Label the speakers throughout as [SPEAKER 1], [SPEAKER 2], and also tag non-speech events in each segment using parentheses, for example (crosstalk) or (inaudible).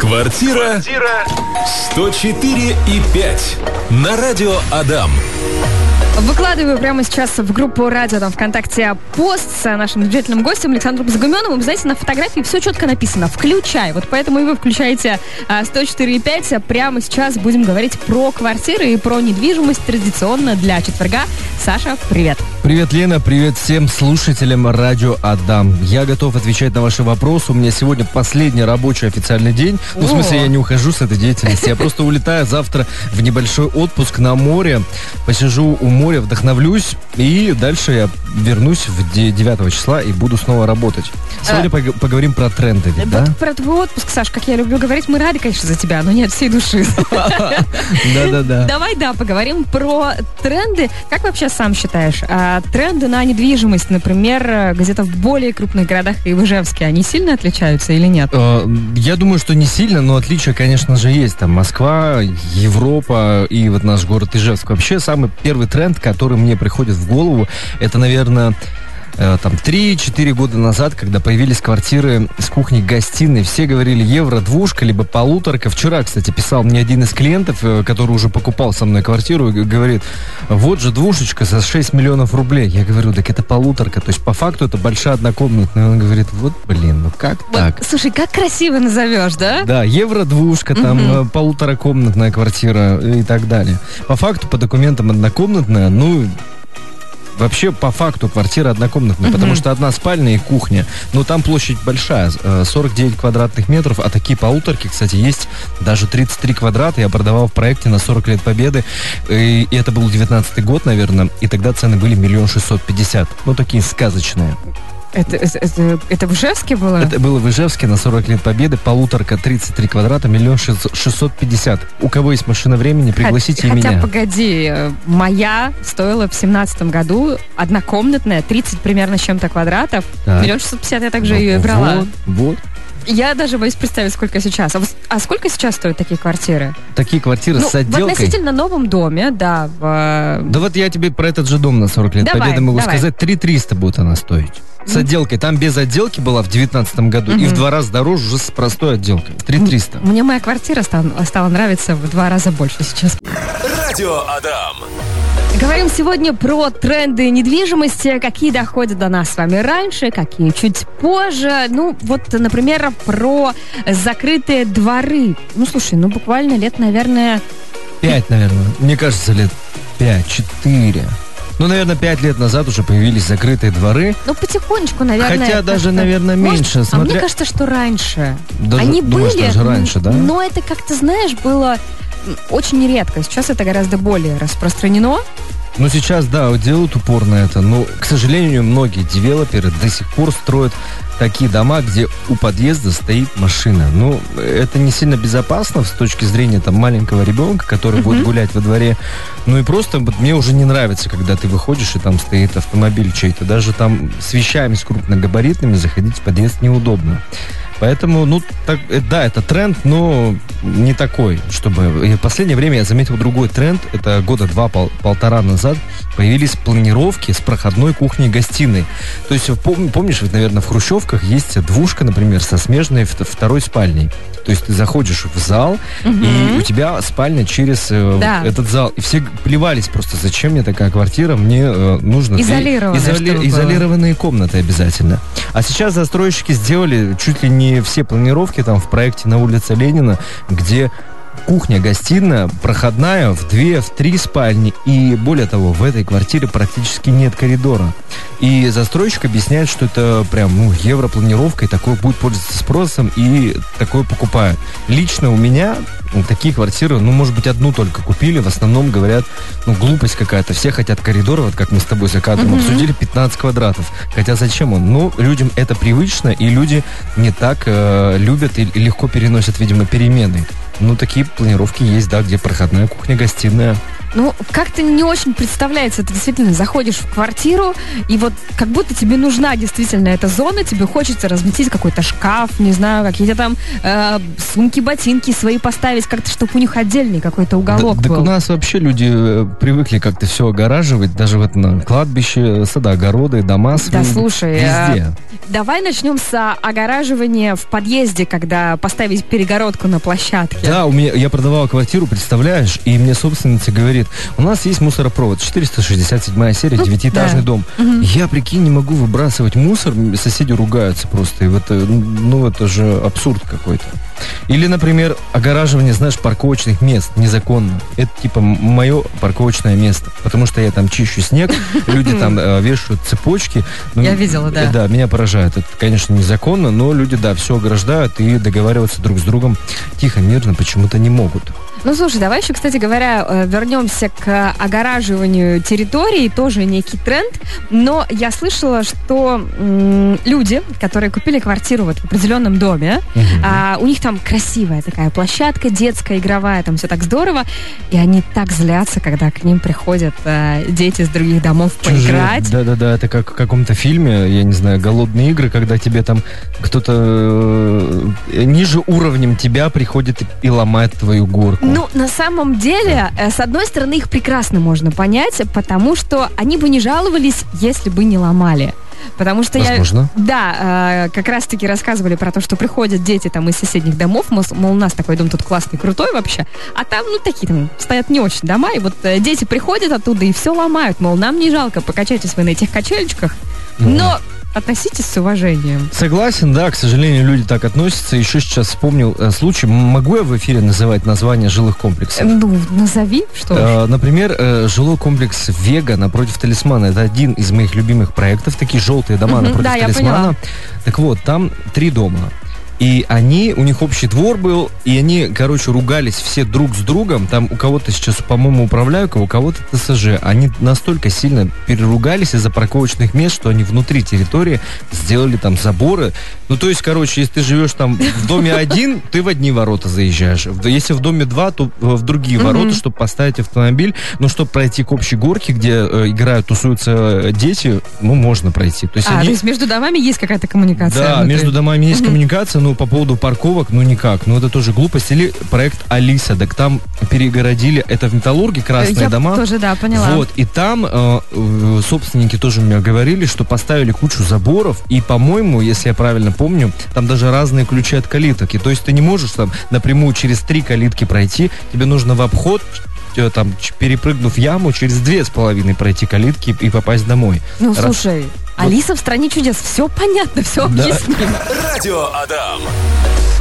[SPEAKER 1] Квартира 104 и 5 на радио Адам.
[SPEAKER 2] Выкладываю прямо сейчас в группу радио там ВКонтакте пост с нашим замечательным гостем Александром Загуменовым. Знаете, на фотографии все четко написано «Включай». Вот поэтому и вы включаете а, 104,5. Прямо сейчас будем говорить про квартиры и про недвижимость традиционно для четверга. Саша, привет.
[SPEAKER 3] Привет, Лена, привет всем слушателям радио Адам. Я готов отвечать на ваши вопросы. У меня сегодня последний рабочий официальный день. Ну, в смысле, я не ухожу с этой деятельности. Я просто улетаю завтра в небольшой отпуск на море. Посижу у моря, вдохновлюсь. И дальше я вернусь в 9 числа и буду снова работать. Сегодня а, поговорим про тренды, ведь,
[SPEAKER 2] да? Про твой отпуск, Саш, как я люблю говорить, мы рады, конечно, за тебя, но нет всей души. (laughs)
[SPEAKER 3] Да-да-да.
[SPEAKER 2] Давай, да, поговорим про тренды. Как вообще сам считаешь, тренды на недвижимость, например, где-то в более крупных городах и в Ижевске, они сильно отличаются или нет?
[SPEAKER 3] Э, я думаю, что не сильно, но отличия, конечно же, есть. Там Москва, Европа и вот наш город Ижевск. Вообще, самый первый тренд, который мне приходит в голову, это, наверное, Э, там 3-4 года назад, когда появились квартиры с кухней-гостиной, все говорили евро, двушка, либо полуторка. Вчера, кстати, писал мне один из клиентов, э, который уже покупал со мной квартиру, говорит, вот же двушечка за 6 миллионов рублей. Я говорю, так это полуторка. То есть, по факту, это большая однокомнатная. Он говорит, вот, блин, ну как вот, так?
[SPEAKER 2] Слушай, как красиво назовешь, да?
[SPEAKER 3] Да, евро, двушка, там, угу. полуторакомнатная квартира и так далее. По факту, по документам однокомнатная, ну, Вообще, по факту, квартира однокомнатная, угу. потому что одна спальня и кухня. Но там площадь большая, 49 э, квадратных метров, а такие полуторки, кстати, есть даже 33 квадрата. Я продавал в проекте на 40 лет победы, и это был 19 год, наверное, и тогда цены были миллион шестьсот пятьдесят. Ну, такие сказочные.
[SPEAKER 2] Это, это, это в Ижевске было?
[SPEAKER 3] Это было в Ижевске на 40 лет победы. Полуторка, 33 квадрата, миллион шестьсот пятьдесят. У кого есть машина времени, пригласите
[SPEAKER 2] Хотя,
[SPEAKER 3] меня.
[SPEAKER 2] Хотя, погоди, э, моя стоила в семнадцатом году, однокомнатная, 30 примерно с чем-то квадратов. Миллион шестьсот пятьдесят я также ну, ее и брала.
[SPEAKER 3] Вот, вот.
[SPEAKER 2] Я даже боюсь представить, сколько сейчас. А, а сколько сейчас стоят такие квартиры?
[SPEAKER 3] Такие квартиры ну, с отделкой?
[SPEAKER 2] В относительно новом доме, да. В...
[SPEAKER 3] Да вот я тебе про этот же дом на 40 лет давай, Победы могу давай. сказать. 3 300 будет она стоить. С отделкой. Там без отделки была в 2019 году. Угу. И в два раза дороже уже с простой отделкой. 3 300.
[SPEAKER 2] Мне моя квартира стала, стала нравиться в два раза больше сейчас.
[SPEAKER 1] Радио Адам.
[SPEAKER 2] Говорим сегодня про тренды недвижимости, какие доходят до нас с вами раньше, какие чуть позже. Ну, вот, например, про закрытые дворы. Ну, слушай, ну, буквально лет, наверное...
[SPEAKER 3] Пять, наверное. Мне кажется, лет пять, четыре. Ну, наверное, пять лет назад уже появились закрытые дворы.
[SPEAKER 2] Ну, потихонечку, наверное.
[SPEAKER 3] Хотя даже, наверное, меньше.
[SPEAKER 2] Может, смотря... А мне кажется, что раньше.
[SPEAKER 3] Даже,
[SPEAKER 2] Они
[SPEAKER 3] думаешь,
[SPEAKER 2] были,
[SPEAKER 3] даже раньше, да?
[SPEAKER 2] но это как-то, знаешь, было очень редко. Сейчас это гораздо более распространено.
[SPEAKER 3] Ну, сейчас, да, делают упор на это. Но, к сожалению, многие девелоперы до сих пор строят такие дома, где у подъезда стоит машина. Ну, это не сильно безопасно с точки зрения там маленького ребенка, который uh-huh. будет гулять во дворе. Ну и просто вот, мне уже не нравится, когда ты выходишь и там стоит автомобиль чей-то. Даже там с вещами с крупногабаритными заходить в подъезд неудобно. Поэтому, ну, так, э, да, это тренд, но не такой, чтобы... И в последнее время я заметил другой тренд. Это года два, пол, полтора назад появились планировки с проходной кухней-гостиной. То есть, помнишь, вот, наверное, в хрущевках есть двушка, например, со смежной второй спальней. То есть ты заходишь в зал, угу. и у тебя спальня через э, да. этот зал. И все плевались просто, зачем мне такая квартира, мне э, нужно...
[SPEAKER 2] Изолированная,
[SPEAKER 3] изоли... Изолированные комнаты обязательно. А сейчас застройщики сделали чуть ли не все планировки там в проекте на улице Ленина, где кухня, гостиная, проходная в две, в три спальни. И более того, в этой квартире практически нет коридора. И застройщик объясняет, что это прям ну, европланировка, и такое будет пользоваться спросом, и такое покупают. Лично у меня ну, такие квартиры, ну, может быть, одну только купили. В основном говорят, ну, глупость какая-то. Все хотят коридор, вот как мы с тобой за кадром mm-hmm. обсудили, 15 квадратов. Хотя зачем он? Ну, людям это привычно, и люди не так э, любят и легко переносят, видимо, перемены. Ну, такие планировки есть, да, где проходная кухня, гостиная.
[SPEAKER 2] Ну, как-то не очень представляется. Ты действительно заходишь в квартиру, и вот как будто тебе нужна действительно эта зона, тебе хочется разместить какой-то шкаф, не знаю, какие-то там э, сумки, ботинки свои поставить, как-то, чтобы у них отдельный какой-то уголок
[SPEAKER 3] да,
[SPEAKER 2] был.
[SPEAKER 3] Так у нас вообще люди э, привыкли как-то все огораживать, даже вот на кладбище, сады, огороды, дома свои.
[SPEAKER 2] Да, слушай,
[SPEAKER 3] везде.
[SPEAKER 2] А, давай начнем с огораживания в подъезде, когда поставить перегородку на площадке.
[SPEAKER 3] Да, у меня, я продавал квартиру, представляешь, и мне собственница говорит, у нас есть мусоропровод, 467 серия,
[SPEAKER 2] Ну,
[SPEAKER 3] девятиэтажный
[SPEAKER 2] да.
[SPEAKER 3] дом. Я, прикинь, не могу выбрасывать мусор, соседи ругаются просто, и вот, э, ну, это же абсурд какой-то. Или, например, огораживание, знаешь, парковочных мест незаконно. Это типа мое парковочное место. Потому что я там чищу снег, (laughs) люди там э, вешают цепочки. Ну,
[SPEAKER 2] Я видела, да.
[SPEAKER 3] э, Да, меня поражает. Это, конечно, незаконно, но люди, да, все ограждают и договариваться друг с другом тихо, мирно почему-то не могут.
[SPEAKER 2] Ну, слушай, давай еще, кстати говоря, э, вернемся к огораживанию территории. Тоже некий тренд. Но я слышала, что м, люди, которые купили квартиру вот в определенном доме, а, у них там красивая такая площадка детская, игровая, там все так здорово. И они так злятся, когда к ним приходят э, дети с других домов поиграть.
[SPEAKER 3] Да-да-да, это как в каком-то фильме, я не знаю, голодные игры, когда тебе там кто-то э, ниже уровнем тебя приходит и ломает твою горку.
[SPEAKER 2] Ну, на самом деле, э, с одной стороны, их прекрасно можно понять, потому что они бы не жаловались, если бы не ломали. Потому что
[SPEAKER 3] Возможно.
[SPEAKER 2] я... Да, э, как раз-таки рассказывали про то, что приходят дети там из соседних домов, мол, мол, у нас такой дом тут классный, крутой вообще, а там, ну, такие там стоят не очень дома, и вот э, дети приходят оттуда и все ломают, мол, нам не жалко, покачайтесь вы на этих качелечках, но относитесь с уважением.
[SPEAKER 3] Согласен, да, к сожалению, люди так относятся. Еще сейчас вспомнил э, случай. Могу я в эфире называть название жилых комплексов?
[SPEAKER 2] Ну, назови, что.
[SPEAKER 3] Э, Например, э, жилой комплекс Вега напротив Талисмана. Это один из моих любимых проектов. Такие желтые дома
[SPEAKER 2] Мгм,
[SPEAKER 3] напротив
[SPEAKER 2] да,
[SPEAKER 3] Талисмана. Так вот, там три дома. И они, у них общий двор был, и они, короче, ругались все друг с другом. Там у кого-то сейчас, по-моему, управляют, у кого-то ТСЖ. Они настолько сильно переругались из-за парковочных мест, что они внутри территории сделали там заборы. Ну, то есть, короче, если ты живешь там в доме один, ты в одни ворота заезжаешь. Если в доме два, то в другие ворота, чтобы поставить автомобиль. Но чтобы пройти к общей горке, где э, играют, тусуются э, дети, ну, можно пройти. То есть
[SPEAKER 2] А, то есть между домами есть какая-то коммуникация?
[SPEAKER 3] Да, между домами есть коммуникация, но по поводу парковок, ну никак. Ну это тоже глупость. Или проект Алиса, так там перегородили, это в Металлурге красные
[SPEAKER 2] Я
[SPEAKER 3] дома.
[SPEAKER 2] тоже, да, поняла.
[SPEAKER 3] Вот, и там э, э, собственники тоже мне говорили, что поставили кучу заборов, и, по-моему, если я правильно помню, там даже разные ключи от калиток. И то есть ты не можешь там напрямую через три калитки пройти, тебе нужно в обход э, там, перепрыгнув яму, через две с половиной пройти калитки и попасть домой.
[SPEAKER 2] Ну,
[SPEAKER 3] Раз-
[SPEAKER 2] слушай, Алиса в стране чудес, все понятно, все
[SPEAKER 3] Да.
[SPEAKER 2] объяснимо.
[SPEAKER 1] Радио Адам.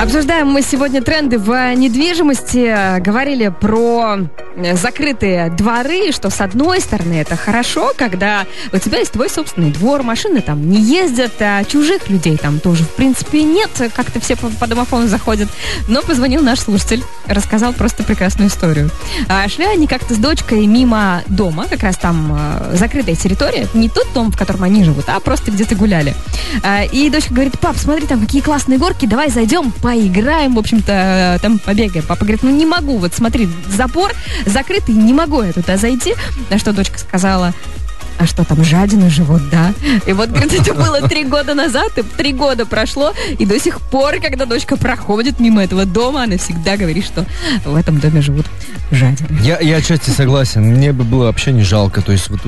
[SPEAKER 2] Обсуждаем мы сегодня тренды в недвижимости. Говорили про э, закрытые дворы, что с одной стороны это хорошо, когда у тебя есть твой собственный двор, машины там не ездят, а чужих людей там тоже в принципе нет, как-то все по, по домофону заходят. Но позвонил наш слушатель, рассказал просто прекрасную историю. А, шли они как-то с дочкой мимо дома, как раз там э, закрытая территория, не тот дом, в котором они живут, а просто где-то гуляли. А, и дочка говорит, пап, смотри, там какие классные горки, давай зайдем, поиграем, в общем-то, э, там побегаем. Папа говорит, ну не могу, вот смотри, забор закрытый, не могу я туда зайти. На что дочка сказала, а что там, жадины живут, да? И вот, говорит, это было три года назад, и три года прошло, и до сих пор, когда дочка проходит мимо этого дома, она всегда говорит, что в этом доме живут жадины.
[SPEAKER 3] Я, я отчасти согласен. Мне бы было вообще не жалко. То есть вот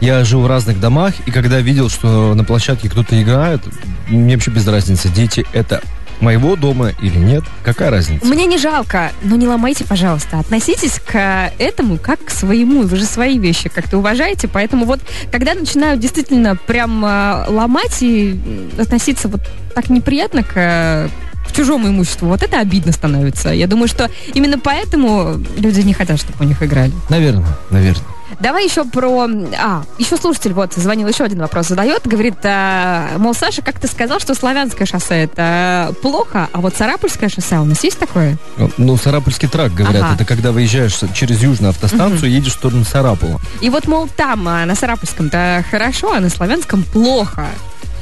[SPEAKER 3] я жил в разных домах, и когда видел, что на площадке кто-то играет, мне вообще без разницы, дети это моего дома или нет, какая разница?
[SPEAKER 2] Мне не жалко, но не ломайте, пожалуйста. Относитесь к этому как к своему. Вы же свои вещи как-то уважаете. Поэтому вот, когда начинают действительно прям э, ломать и относиться вот так неприятно к э, к чужому имуществу, вот это обидно становится. Я думаю, что именно поэтому люди не хотят, чтобы у них играли.
[SPEAKER 3] Наверное, наверное.
[SPEAKER 2] Давай еще про... А, еще слушатель вот звонил, еще один вопрос задает. Говорит, а, мол, Саша, как ты сказал, что Славянское шоссе это плохо, а вот Сарапульское шоссе у нас есть такое?
[SPEAKER 3] Ну, Сарапульский трак, говорят,
[SPEAKER 2] Ага.
[SPEAKER 3] это когда выезжаешь через Южную автостанцию, едешь в сторону Сарапула.
[SPEAKER 2] И вот, мол, там, а, на Сарапульском-то хорошо, а на Славянском плохо.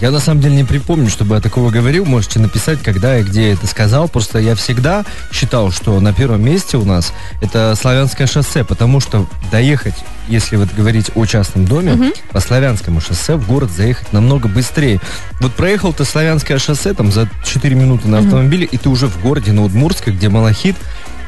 [SPEAKER 3] Я на самом деле не припомню, чтобы я такого говорил. Можете написать, когда и где я это сказал. Просто я всегда считал, что на первом месте у нас это Славянское шоссе, потому что доехать, если вот говорить о частном доме, угу. по Славянскому шоссе в город заехать намного быстрее. Вот проехал ты Славянское шоссе там за 4 минуты на автомобиле, угу. и ты уже в городе на Удмуртской, где Малахит,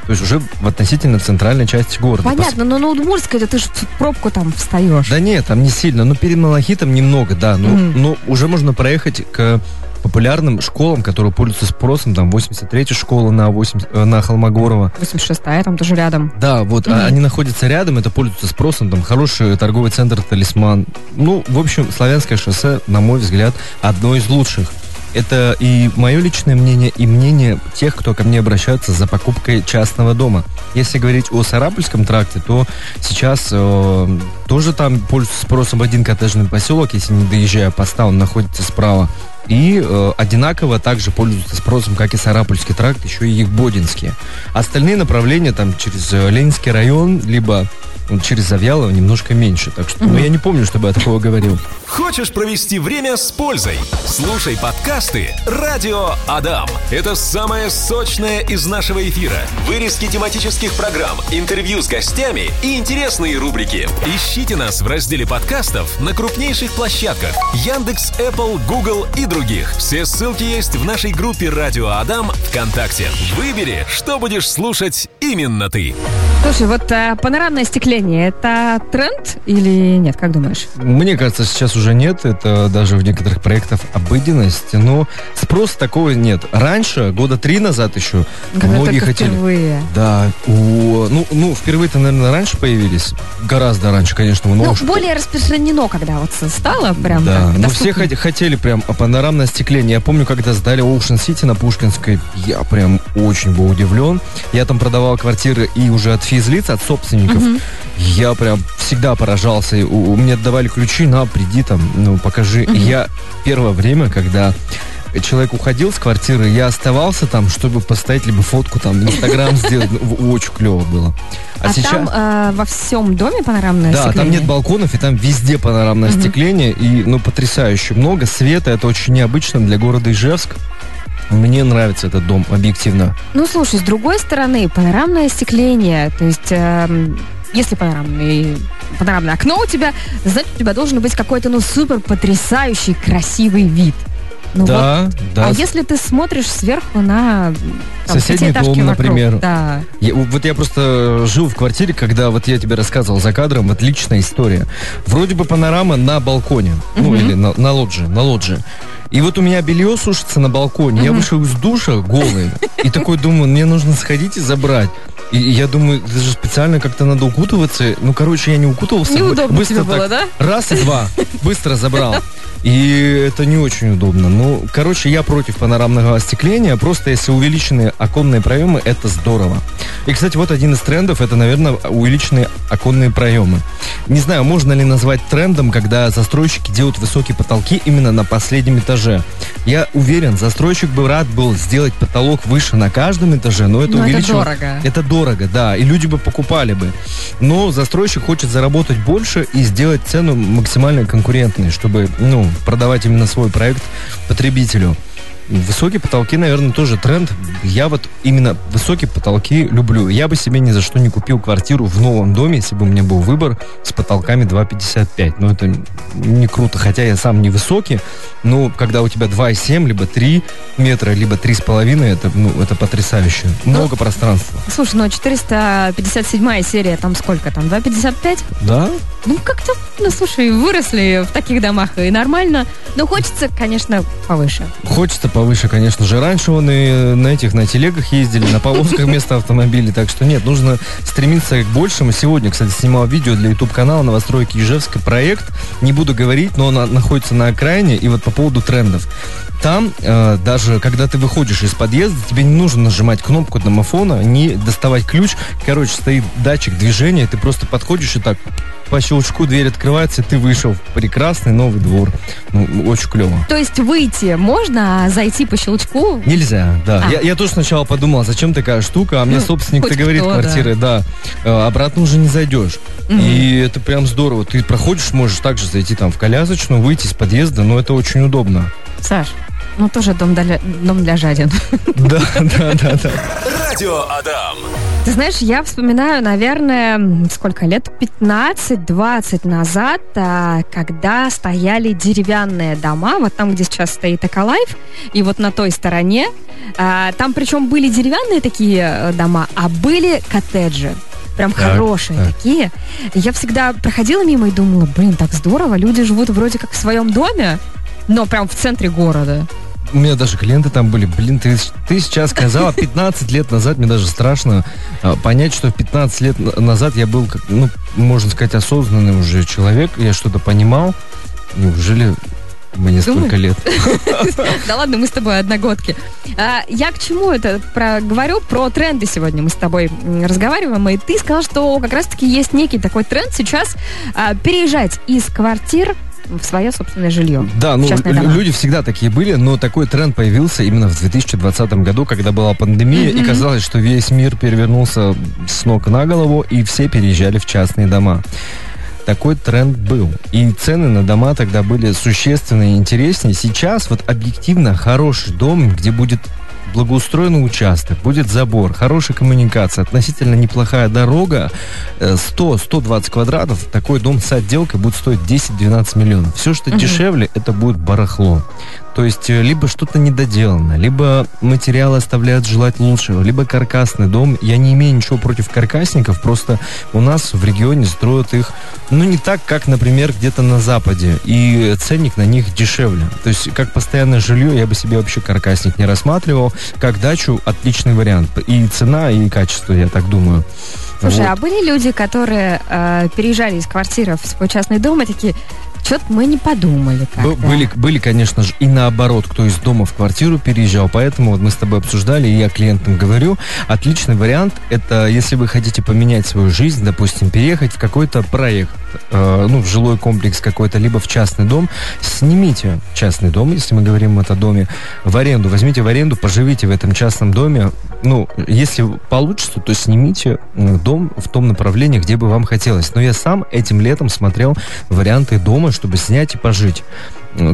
[SPEAKER 3] то есть уже в относительно центральной части города.
[SPEAKER 2] Понятно, но на Удмуртской ты же в пробку там встаешь.
[SPEAKER 3] Да нет, там не сильно. Ну, перед Малахитом немного, да. Но, mm. но уже можно проехать к популярным школам, которые пользуются спросом, там 83-я школа на, 8, э, на Холмогорова.
[SPEAKER 2] 86-я там тоже рядом.
[SPEAKER 3] Да, вот, mm-hmm. они находятся рядом, это пользуются спросом, там хороший торговый центр «Талисман». Ну, в общем, Славянское шоссе, на мой взгляд, одно из лучших. Это и мое личное мнение, и мнение тех, кто ко мне обращается за покупкой частного дома. Если говорить о Сарапульском тракте, то сейчас э, тоже там пользуется спросом один коттеджный поселок, если не доезжая поста, он находится справа. И э, одинаково также пользуются спросом, как и Сарапульский тракт, еще и Егбодинские. Остальные направления там через э, Ленинский район, либо через Завьялово немножко меньше. Так что, ну, я не помню, чтобы я такого говорил.
[SPEAKER 1] Хочешь провести время с пользой? Слушай подкасты «Радио Адам». Это самое сочное из нашего эфира. Вырезки тематических программ, интервью с гостями и интересные рубрики. Ищите нас в разделе подкастов на крупнейших площадках Яндекс, Apple, Google и других. Все ссылки есть в нашей группе «Радио Адам» ВКонтакте. Выбери, что будешь слушать именно ты.
[SPEAKER 2] Слушай, вот а, панорамное стекление – это тренд или нет? Как думаешь?
[SPEAKER 3] Мне кажется, сейчас уже нет. Это даже в некоторых проектах обыденность. Но спроса такого нет. Раньше, года три назад еще,
[SPEAKER 2] Когда многие хотели... впервые.
[SPEAKER 3] Да. У, ну, ну, впервые-то, наверное, раньше появились. Гораздо раньше, конечно.
[SPEAKER 2] Но ну, более распространено, когда вот стало прям
[SPEAKER 3] Да, но все хотели прям панорамное стекление. Я помню, когда сдали Ocean City на Пушкинской, я прям очень был удивлен. Я там продавал квартиры и уже от физлиц, от собственников. Угу. Я прям всегда поражался. У, у меня давали ключи, на, приди там, ну, покажи. Угу. И я первое время, когда человек уходил с квартиры, я оставался там, чтобы поставить либо фотку там, Инстаграм (laughs) сделать. Ну, очень клево было.
[SPEAKER 2] А, а сейчас... там э, во всем доме панорамное
[SPEAKER 3] да,
[SPEAKER 2] остекление?
[SPEAKER 3] там нет балконов, и там везде панорамное угу. остекление. И, ну, потрясающе много света. Это очень необычно для города Ижевск. Мне нравится этот дом, объективно.
[SPEAKER 2] Ну, слушай, с другой стороны, панорамное остекление, то есть... Э, если панорамный, панорамное окно у тебя, значит, у тебя должен быть какой-то, ну, супер потрясающий, красивый вид. Ну
[SPEAKER 3] да, вот. да.
[SPEAKER 2] А если ты смотришь сверху на
[SPEAKER 3] там, соседний дом, вокруг, например.
[SPEAKER 2] Да.
[SPEAKER 3] Я, вот я просто жил в квартире, когда вот я тебе рассказывал за кадром, вот личная история. Вроде бы панорама на балконе, угу. ну или на, на лоджии, на лоджии. И вот у меня белье сушится на балконе. Я вышел из душа голый. И такой думаю, мне нужно сходить и забрать. И я думаю, это же специально как-то надо укутываться. Ну, короче, я не укутывался.
[SPEAKER 2] Неудобно быстро тебе было, да?
[SPEAKER 3] Раз и два. Быстро забрал. И это не очень удобно. Ну, короче, я против панорамного остекления. Просто если увеличенные оконные проемы, это здорово. И, кстати, вот один из трендов, это, наверное, увеличенные оконные проемы. Не знаю, можно ли назвать трендом, когда застройщики делают высокие потолки именно на последнем этаже. Я уверен, застройщик бы рад был сделать потолок выше на каждом этаже, но это увеличивает...
[SPEAKER 2] это дорого.
[SPEAKER 3] Это дорого, да, и люди бы покупали бы. Но застройщик хочет заработать больше и сделать цену максимально конкурентной, чтобы, ну, продавать именно свой проект потребителю. Высокие потолки, наверное, тоже тренд. Я вот именно высокие потолки люблю. Я бы себе ни за что не купил квартиру в новом доме, если бы у меня был выбор с потолками 2,55. Но это не круто, хотя я сам не высокий. Но когда у тебя 2,7, либо 3 метра, либо 3,5, это, ну, это потрясающе. Много ну, пространства.
[SPEAKER 2] Слушай, ну 457 серия, там сколько там? 2,55?
[SPEAKER 3] Да.
[SPEAKER 2] Ну, как-то, ну, слушай, выросли в таких домах и нормально. Но хочется, конечно, повыше.
[SPEAKER 3] Хочется повыше, конечно же. Раньше он и на этих, на телегах ездили, на повозках вместо автомобилей. Так что нет, нужно стремиться к большему. Сегодня, кстати, снимал видео для YouTube-канала «Новостройки Ижевска» проект. Не буду говорить, но он находится на окраине. И вот по поводу трендов. Там э, даже когда ты выходишь из подъезда, тебе не нужно нажимать кнопку домофона, не доставать ключ. Короче, стоит датчик движения, ты просто подходишь и так по щелчку дверь открывается, ты вышел в прекрасный новый двор. Ну, очень клево.
[SPEAKER 2] То есть выйти можно, а зайти по щелчку?
[SPEAKER 3] Нельзя, да.
[SPEAKER 2] А.
[SPEAKER 3] Я, я тоже сначала подумал, зачем такая штука, а мне
[SPEAKER 2] Ну,
[SPEAKER 3] собственник-то говорит
[SPEAKER 2] кто,
[SPEAKER 3] квартиры, да, э, обратно уже не зайдешь. И это прям здорово. Ты проходишь, можешь также зайти там в колясочную, выйти из подъезда, но это очень удобно.
[SPEAKER 2] Саш, ну тоже дом для, дом для жадин.
[SPEAKER 3] Да, да, да, да.
[SPEAKER 1] Радио Адам.
[SPEAKER 2] Ты знаешь, я вспоминаю, наверное, сколько лет? 15-20 назад, а, когда стояли деревянные дома, вот там, где сейчас стоит Эколайф, и вот на той стороне. а, Там причем были деревянные такие э, дома, а были коттеджи. Прям
[SPEAKER 3] Так,
[SPEAKER 2] хорошие
[SPEAKER 3] так.
[SPEAKER 2] такие. Я всегда проходила мимо и думала, блин, так здорово, люди живут вроде как в своем доме, но прям в центре города.
[SPEAKER 3] У меня даже клиенты там были. Блин, ты, ты сейчас сказала 15 лет назад, мне даже страшно а, понять, что 15 лет на- назад я был, как, ну, можно сказать, осознанный уже человек, я что-то понимал. Неужели мне столько лет? (laughs)
[SPEAKER 2] Да ладно, мы с тобой одногодки. А, я к чему это про, говорю? Про тренды сегодня мы с тобой разговариваем. И ты сказал, что как раз-таки есть некий такой тренд сейчас а, переезжать из квартир в свое собственное жилье.
[SPEAKER 3] Да, ну, люди всегда такие были, но такой тренд появился именно в 2020 году, когда была пандемия, и казалось, что весь мир перевернулся с ног на голову, и все переезжали в частные дома. Такой тренд был. И цены на дома тогда были существенно интереснее. Сейчас вот объективно хороший дом, где будет благоустроенный участок, будет забор, хорошая коммуникация, относительно неплохая дорога, э, 100-120 квадратов, такой дом с отделкой будет стоить 10-12 миллионов. Все, что дешевле, это будет барахло. То есть э, либо что-то недоделано, либо материалы оставляют желать лучшего, либо каркасный дом. Я не имею ничего против каркасников, просто у нас в регионе строят их, ну, не так, как, например, где-то на Западе. И ценник на них дешевле. То есть, как постоянное жилье, я бы себе вообще каркасник не рассматривал. Как дачу, отличный вариант. И цена, и качество, я так думаю.
[SPEAKER 2] Слушай,
[SPEAKER 3] Вот.
[SPEAKER 2] а были люди, которые э, переезжали из квартиры в свой частный дом и такие, что-то мы не подумали как
[SPEAKER 3] Б- Были, были, конечно же, и наоборот, кто из дома в квартиру переезжал. Поэтому вот мы с тобой обсуждали, и я клиентам говорю, отличный вариант это если вы хотите поменять свою жизнь, допустим, переехать в какой-то проект, э, ну, в жилой комплекс какой-то, либо в частный дом, снимите частный дом, если мы говорим о доме, в аренду, возьмите в аренду, поживите в этом частном доме. Ну, если получится, то снимите м, дом в том направлении, где бы вам хотелось. Но я сам этим летом смотрел варианты дома, чтобы снять и пожить.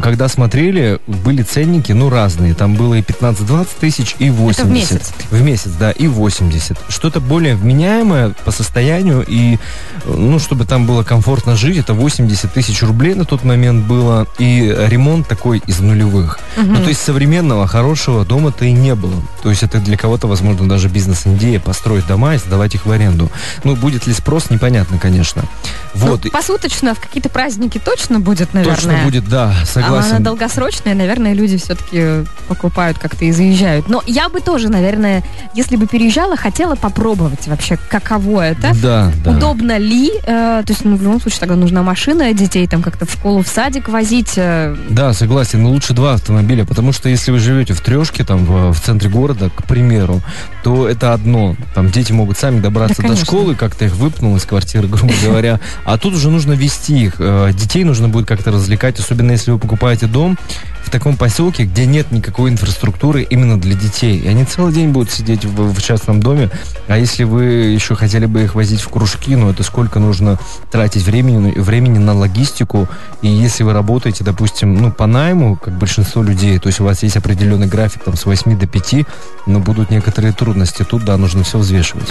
[SPEAKER 3] Когда смотрели, были ценники, ну, разные. Там было и 15-20 тысяч, и 80.
[SPEAKER 2] месяц?
[SPEAKER 3] В месяц, да, и 80. Что-то более вменяемое по состоянию, и, ну, чтобы там было комфортно жить, это 80 тысяч рублей на тот момент было, и ремонт такой из нулевых. Ну, то есть современного, хорошего дома-то и не было. То есть это для кого-то, возможно, даже бизнес-идея построить дома и сдавать их в аренду. Ну, будет ли спрос, непонятно, конечно. Вот.
[SPEAKER 2] Ну, посуточно в какие-то праздники точно будет, наверное.
[SPEAKER 3] Точно будет, да,
[SPEAKER 2] А
[SPEAKER 3] согласен.
[SPEAKER 2] она долгосрочная, наверное, люди все-таки покупают как-то и заезжают. Но я бы тоже, наверное, если бы переезжала, хотела попробовать вообще, каково это.
[SPEAKER 3] Да, да.
[SPEAKER 2] Удобно ли? Э, то есть, ну, в любом случае, тогда нужна машина, детей там как-то в школу, в садик возить. э,
[SPEAKER 3] Да, согласен, но лучше два автомобиля, потому что если вы живете в трешке, там, в, в центре города, к примеру, то это одно. Там дети могут сами добраться
[SPEAKER 2] Да,
[SPEAKER 3] до школы, как-то их выпнул из квартиры, грубо говоря. А тут уже нужно вести их. Э, Детей нужно будет как-то развлекать, особенно если вы покупаете дом в таком поселке, где нет никакой инфраструктуры именно для детей. И они целый день будут сидеть в, в частном доме. А если вы еще хотели бы их возить в кружки, ну это сколько нужно тратить времени, времени на логистику. И если вы работаете, допустим, ну по найму, как большинство людей, то есть у вас есть определенный график там с 8 до 5, но будут некоторые трудности. Тут, да, нужно все взвешивать.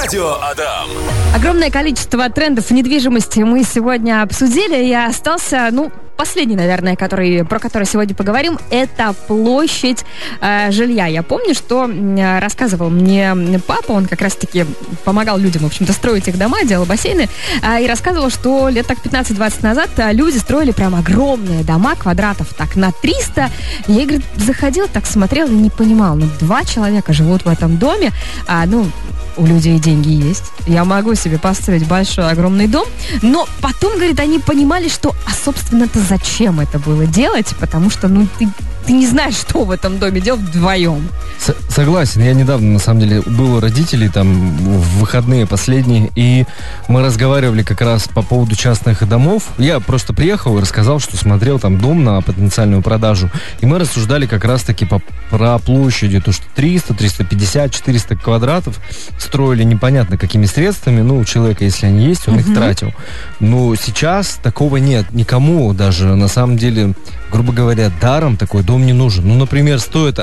[SPEAKER 1] Радио Адам.
[SPEAKER 2] Огромное количество трендов в недвижимости мы сегодня обсудили, и остался, ну, последний, наверное, который, про который сегодня поговорим, это площадь э, жилья. Я помню, что э, рассказывал мне папа, он как раз-таки помогал людям, в общем-то, строить их дома, делал бассейны, а, и рассказывал, что лет так 15-20 назад а, люди строили прям огромные дома, квадратов так на 300. Я, говорит, заходил, так смотрел и не понимал, ну, два человека живут в этом доме, а, ну, у людей деньги есть. Я могу себе построить большой, огромный дом. Но потом, говорит, они понимали, что, а, собственно-то, зачем это было делать? Потому что, ну, ты ты не знаешь, что в этом доме делать вдвоем.
[SPEAKER 3] С- согласен. Я недавно, на самом деле, был у родителей там в выходные последние, и мы разговаривали как раз по поводу частных домов. Я просто приехал и рассказал, что смотрел там дом на потенциальную продажу, и мы рассуждали как раз-таки по, про площади, то, что 300, 350, 400 квадратов строили непонятно какими средствами, ну, у человека, если они есть, он их тратил. Но сейчас такого нет. Никому даже, на самом деле, грубо говоря, даром такой дом не нужен. Ну, например, стоит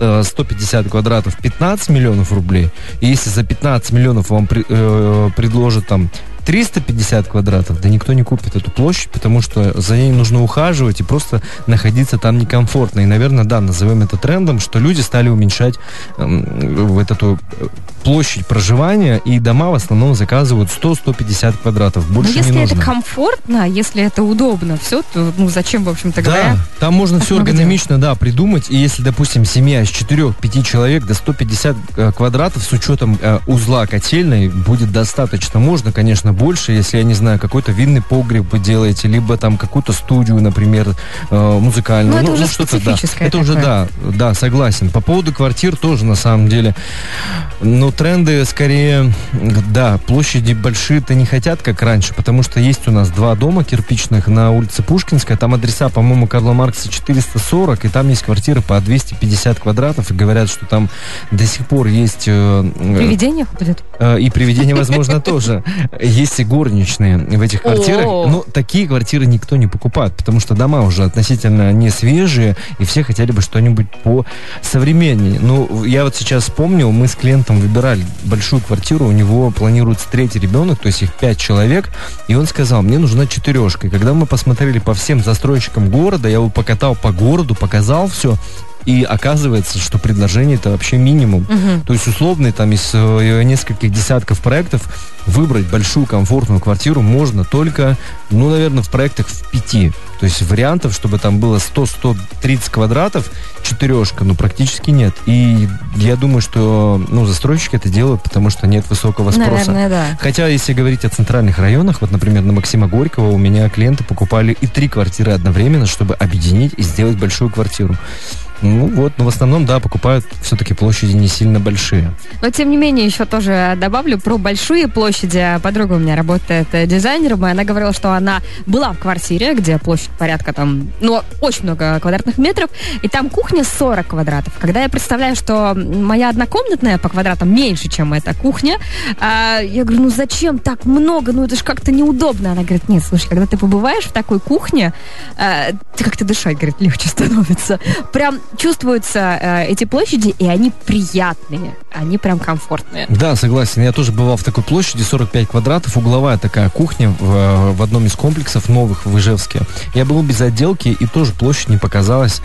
[SPEAKER 3] э, 150 квадратов 15 миллионов рублей, и если за 15 миллионов вам э, предложат там 350 квадратов, да никто не купит эту площадь, потому что за ней нужно ухаживать и просто находиться там некомфортно. И, наверное, да, назовем это трендом, что люди стали уменьшать эм, вот эту э, площадь проживания, и дома в основном заказывают 100-150 квадратов.
[SPEAKER 2] Но
[SPEAKER 3] Больше
[SPEAKER 2] Ну, если
[SPEAKER 3] не
[SPEAKER 2] это
[SPEAKER 3] нужно.
[SPEAKER 2] комфортно, если это удобно, все, то ну зачем, в общем-то
[SPEAKER 3] Да,
[SPEAKER 2] говоря.
[SPEAKER 3] там можно все эргономично, да, придумать. И если, допустим, семья из 4-5 человек до 150 э, квадратов с учетом э, узла котельной будет достаточно. Можно, конечно, больше, если, я не знаю, какой-то винный погреб вы делаете, либо там какую-то студию, например, э, музыкальную.
[SPEAKER 2] Ну, это уже
[SPEAKER 3] что-то, да.
[SPEAKER 2] специфическое
[SPEAKER 3] Это уже, да,
[SPEAKER 2] такое.
[SPEAKER 3] да, согласен. По поводу квартир тоже, на самом деле, но тренды скорее, да, площади большие-то не хотят, как раньше, потому что есть у нас два дома кирпичных на улице Пушкинская, там адреса, по-моему, Карла Маркса 440, и там есть квартиры по 250 квадратов, и говорят, что там до сих пор есть... э,
[SPEAKER 2] Привидение ходит.
[SPEAKER 3] Э, И привидения, возможно, тоже. Есть (laughs) и горничные в этих квартирах.
[SPEAKER 2] О.
[SPEAKER 3] Но такие квартиры никто не покупает, потому что дома уже относительно не свежие, и все хотели бы что-нибудь по современнее. Ну, я вот сейчас вспомнил, мы с клиентом выбирали большую квартиру, у него планируется третий ребенок, то есть их пять человек, и он сказал, мне нужна четырешка. И когда мы посмотрели по всем застройщикам города, я его покатал по городу, показал все, и оказывается, что предложение это вообще минимум. То есть условный там из э, нескольких десятков проектов выбрать большую комфортную квартиру можно только, ну, наверное, в проектах в пяти. То есть вариантов, чтобы там было 100-130 квадратов, четырешка, ну, практически нет. И я думаю, что, ну, застройщики это делают, потому что нет высокого спроса.
[SPEAKER 2] Наверное, да.
[SPEAKER 3] Хотя, если говорить о центральных районах, вот, например, на Максима Горького у меня клиенты покупали и три квартиры одновременно, чтобы объединить и сделать большую квартиру. Ну вот, но в основном, да, покупают все-таки площади не сильно большие.
[SPEAKER 2] Но, тем не менее, еще тоже добавлю про большие площади. Подруга у меня работает э, дизайнером, и она говорила, что она была в квартире, где площадь порядка там, ну, очень много квадратных метров, и там кухня 40 квадратов. Когда я представляю, что моя однокомнатная по квадратам меньше, чем эта кухня, а, я говорю, ну зачем так много? Ну это же как-то неудобно. Она говорит, нет, слушай, когда ты побываешь в такой кухне, э, ты как-то дышать, говорит, легче становится. Прям чувствуются э, эти площади, и они приятные, они прям комфортные.
[SPEAKER 3] Да, согласен. Я тоже бывал в такой площади, 45 квадратов, угловая такая кухня в, в одном из комплексов новых в Ижевске. Я был без отделки, и тоже площадь не показалась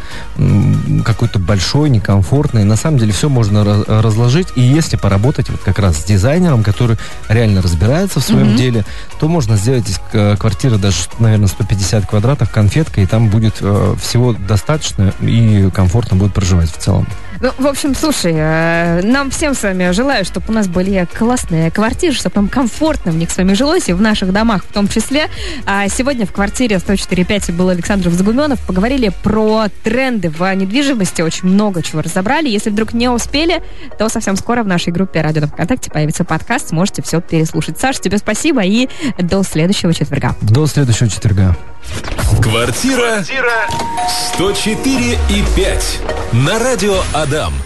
[SPEAKER 3] какой-то большой, некомфортной. На самом деле все можно ra- разложить, и если поработать вот как раз с дизайнером, который реально разбирается в своем
[SPEAKER 2] Мгм.
[SPEAKER 3] деле, то можно сделать из э, квартиры даже, наверное, 150 квадратов конфетка, и там будет э, всего достаточно, и комфортно будет проживать в целом.
[SPEAKER 2] Ну, в общем, слушай, э, нам всем с вами желаю, чтобы у нас были классные квартиры, чтобы нам комфортно в них с вами жилось, и в наших домах в том числе. А сегодня в квартире 104.5 был Александр Загуменов. Поговорили про тренды в недвижимости, очень много чего разобрали. Если вдруг не успели, то совсем скоро в нашей группе «Радио на ВКонтакте» появится подкаст, сможете все переслушать. Саш, тебе спасибо и до следующего четверга.
[SPEAKER 3] До следующего четверга.
[SPEAKER 1] Квартира 104 и 5 на радио Адам.